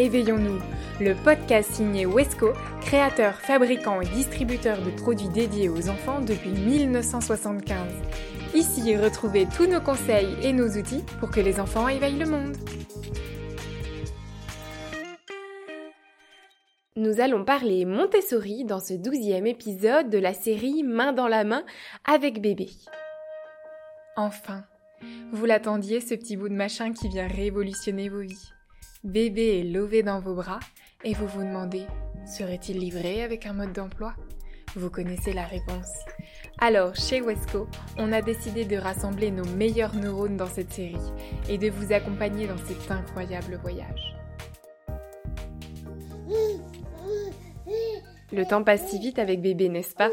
Éveillons-nous, le podcast signé Wesco, créateur, fabricant et distributeur de produits dédiés aux enfants depuis 1975. Ici, retrouvez tous nos conseils et nos outils pour que les enfants éveillent le monde. Nous allons parler Montessori dans ce douzième épisode de la série Main dans la main avec bébé. Enfin, vous l'attendiez ce petit bout de machin qui vient révolutionner vos vies. Bébé est lové dans vos bras et vous vous demandez, serait-il livré avec un mode d'emploi? Vous connaissez la réponse. Alors, chez Wesco, on a décidé de rassembler nos meilleurs neurones dans cette série et de vous accompagner dans cet incroyable voyage. Le temps passe si vite avec bébé, n'est-ce pas?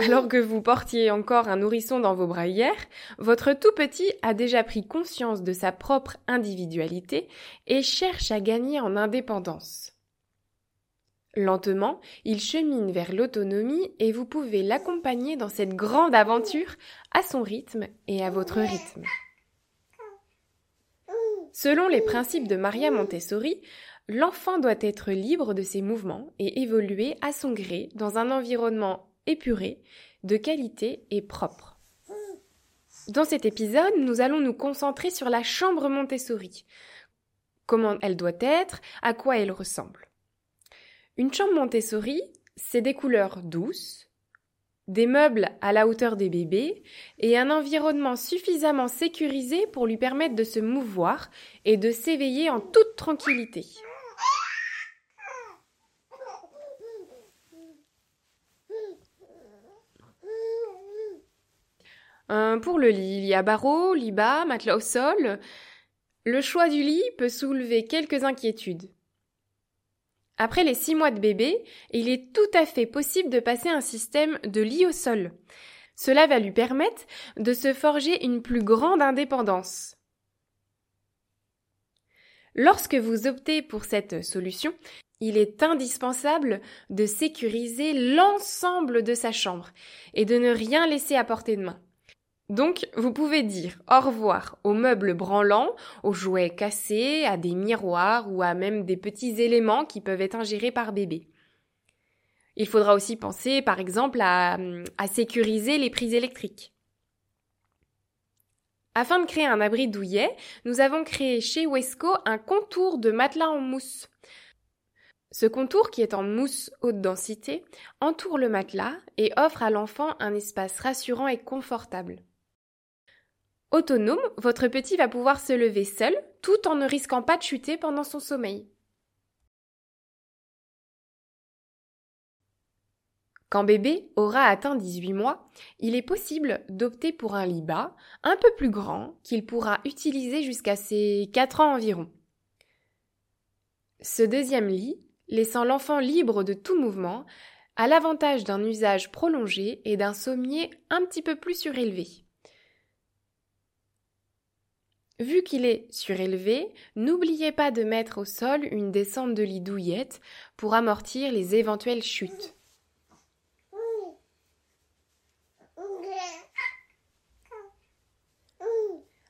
Alors que vous portiez encore un nourrisson dans vos bras hier, votre tout petit a déjà pris conscience de sa propre individualité et cherche à gagner en indépendance. Lentement, il chemine vers l'autonomie et vous pouvez l'accompagner dans cette grande aventure à son rythme et à votre rythme. Selon les principes de Maria Montessori, l'enfant doit être libre de ses mouvements et évoluer à son gré dans un environnement épuré, de qualité et propre. Dans cet épisode, nous allons nous concentrer sur la chambre Montessori. Comment elle doit être, à quoi elle ressemble. Une chambre Montessori, c'est des couleurs douces, des meubles à la hauteur des bébés et un environnement suffisamment sécurisé pour lui permettre de se mouvoir et de s'éveiller en toute tranquillité. Euh, pour le lit, il y a barreaux, lit bas, matelas au sol. Le choix du lit peut soulever quelques inquiétudes. Après les six mois de bébé, il est tout à fait possible de passer un système de lit au sol. Cela va lui permettre de se forger une plus grande indépendance. Lorsque vous optez pour cette solution, il est indispensable de sécuriser l'ensemble de sa chambre et de ne rien laisser à portée de main. Donc, vous pouvez dire au revoir aux meubles branlants, aux jouets cassés, à des miroirs ou à même des petits éléments qui peuvent être ingérés par bébé. Il faudra aussi penser, par exemple, à, à sécuriser les prises électriques. Afin de créer un abri douillet, nous avons créé chez Wesco un contour de matelas en mousse. Ce contour, qui est en mousse haute densité, entoure le matelas et offre à l'enfant un espace rassurant et confortable. Autonome, votre petit va pouvoir se lever seul tout en ne risquant pas de chuter pendant son sommeil. Quand bébé aura atteint 18 mois, il est possible d'opter pour un lit bas, un peu plus grand, qu'il pourra utiliser jusqu'à ses 4 ans environ. Ce deuxième lit, laissant l'enfant libre de tout mouvement, a l'avantage d'un usage prolongé et d'un sommier un petit peu plus surélevé. Vu qu'il est surélevé, n'oubliez pas de mettre au sol une descente de lit douillette pour amortir les éventuelles chutes.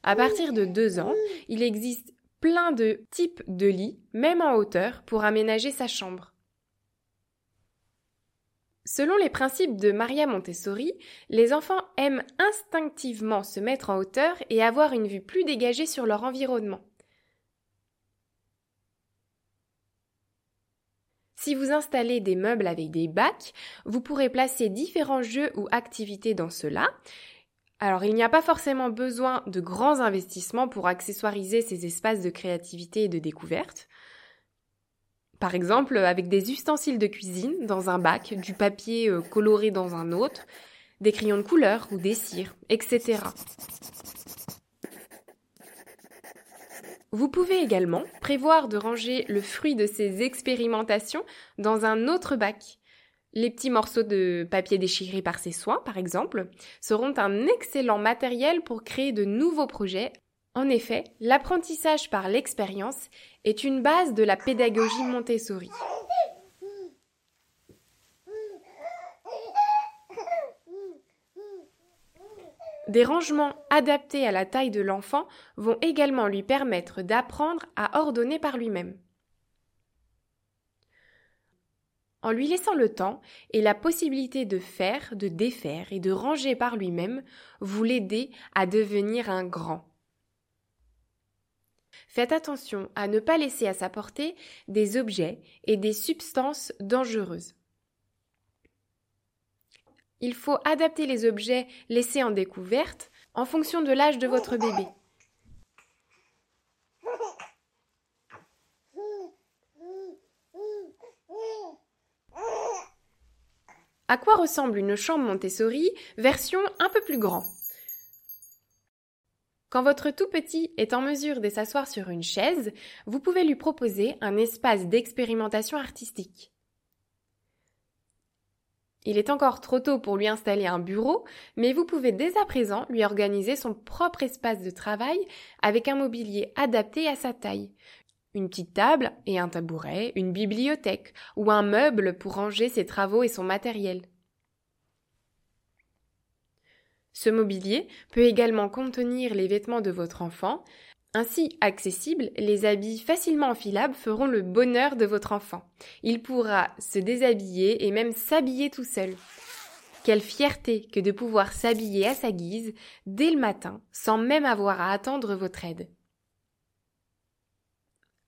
À partir de deux ans, il existe plein de types de lits, même en hauteur, pour aménager sa chambre. Selon les principes de Maria Montessori, les enfants aiment instinctivement se mettre en hauteur et avoir une vue plus dégagée sur leur environnement. Si vous installez des meubles avec des bacs, vous pourrez placer différents jeux ou activités dans cela. Alors il n'y a pas forcément besoin de grands investissements pour accessoiriser ces espaces de créativité et de découverte. Par exemple, avec des ustensiles de cuisine dans un bac, du papier euh, coloré dans un autre, des crayons de couleur ou des cires, etc. Vous pouvez également prévoir de ranger le fruit de ces expérimentations dans un autre bac. Les petits morceaux de papier déchirés par ses soins, par exemple, seront un excellent matériel pour créer de nouveaux projets en effet, l'apprentissage par l'expérience est une base de la pédagogie Montessori. Des rangements adaptés à la taille de l'enfant vont également lui permettre d'apprendre à ordonner par lui-même. en lui laissant le temps et la possibilité de faire, de défaire et de ranger par lui-même, vous l'aider à devenir un grand. Faites attention à ne pas laisser à sa portée des objets et des substances dangereuses. Il faut adapter les objets laissés en découverte en fonction de l'âge de votre bébé. À quoi ressemble une chambre Montessori version un peu plus grand? Quand votre tout petit est en mesure de s'asseoir sur une chaise, vous pouvez lui proposer un espace d'expérimentation artistique. Il est encore trop tôt pour lui installer un bureau, mais vous pouvez dès à présent lui organiser son propre espace de travail avec un mobilier adapté à sa taille. Une petite table et un tabouret, une bibliothèque ou un meuble pour ranger ses travaux et son matériel. Ce mobilier peut également contenir les vêtements de votre enfant. Ainsi accessibles, les habits facilement enfilables feront le bonheur de votre enfant. Il pourra se déshabiller et même s'habiller tout seul. Quelle fierté que de pouvoir s'habiller à sa guise dès le matin sans même avoir à attendre votre aide.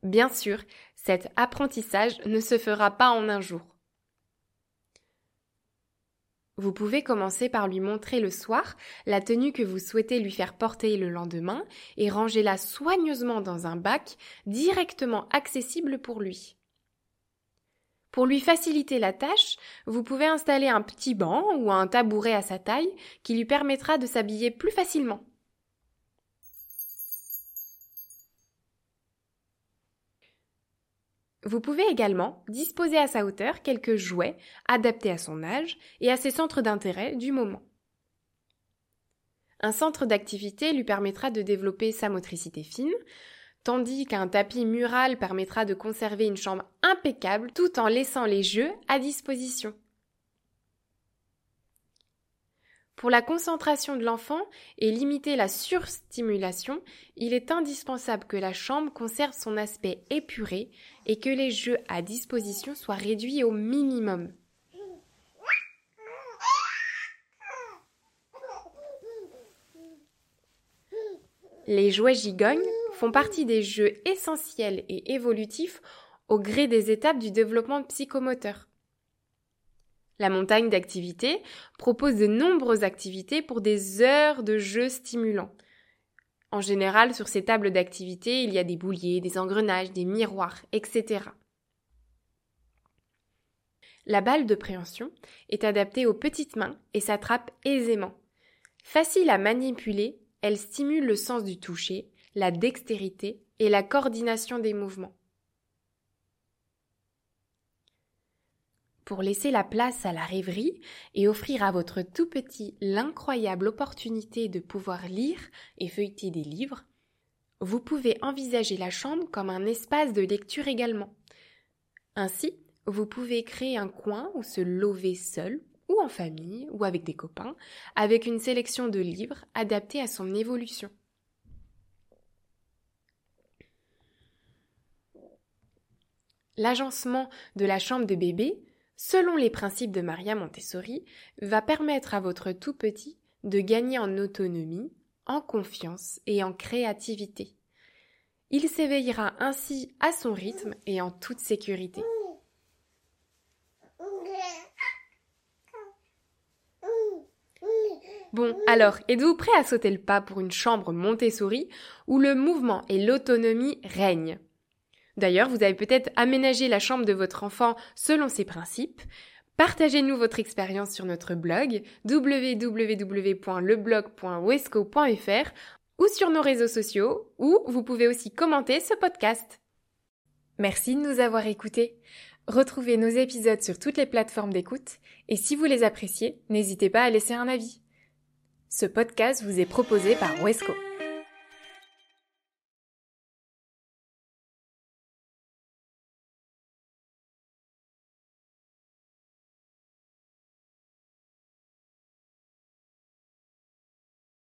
Bien sûr, cet apprentissage ne se fera pas en un jour. Vous pouvez commencer par lui montrer le soir la tenue que vous souhaitez lui faire porter le lendemain et ranger-la soigneusement dans un bac directement accessible pour lui. Pour lui faciliter la tâche, vous pouvez installer un petit banc ou un tabouret à sa taille qui lui permettra de s'habiller plus facilement. Vous pouvez également disposer à sa hauteur quelques jouets adaptés à son âge et à ses centres d'intérêt du moment. Un centre d'activité lui permettra de développer sa motricité fine, tandis qu'un tapis mural permettra de conserver une chambre impeccable tout en laissant les jeux à disposition. Pour la concentration de l'enfant et limiter la surstimulation, il est indispensable que la chambre conserve son aspect épuré et que les jeux à disposition soient réduits au minimum. Les jouets gigognes font partie des jeux essentiels et évolutifs au gré des étapes du développement psychomoteur. La montagne d'activités propose de nombreuses activités pour des heures de jeux stimulants. En général, sur ces tables d'activités, il y a des bouliers, des engrenages, des miroirs, etc. La balle de préhension est adaptée aux petites mains et s'attrape aisément. Facile à manipuler, elle stimule le sens du toucher, la dextérité et la coordination des mouvements. Pour laisser la place à la rêverie et offrir à votre tout petit l'incroyable opportunité de pouvoir lire et feuilleter des livres, vous pouvez envisager la chambre comme un espace de lecture également. Ainsi, vous pouvez créer un coin où se lever seul ou en famille ou avec des copains avec une sélection de livres adaptés à son évolution. L'agencement de la chambre de bébé selon les principes de Maria Montessori, va permettre à votre tout petit de gagner en autonomie, en confiance et en créativité. Il s'éveillera ainsi à son rythme et en toute sécurité. Bon, alors, êtes-vous prêt à sauter le pas pour une chambre Montessori où le mouvement et l'autonomie règnent? D'ailleurs, vous avez peut-être aménagé la chambre de votre enfant selon ces principes. Partagez-nous votre expérience sur notre blog www.leblog.wesco.fr ou sur nos réseaux sociaux, où vous pouvez aussi commenter ce podcast. Merci de nous avoir écoutés. Retrouvez nos épisodes sur toutes les plateformes d'écoute et si vous les appréciez, n'hésitez pas à laisser un avis. Ce podcast vous est proposé par Wesco.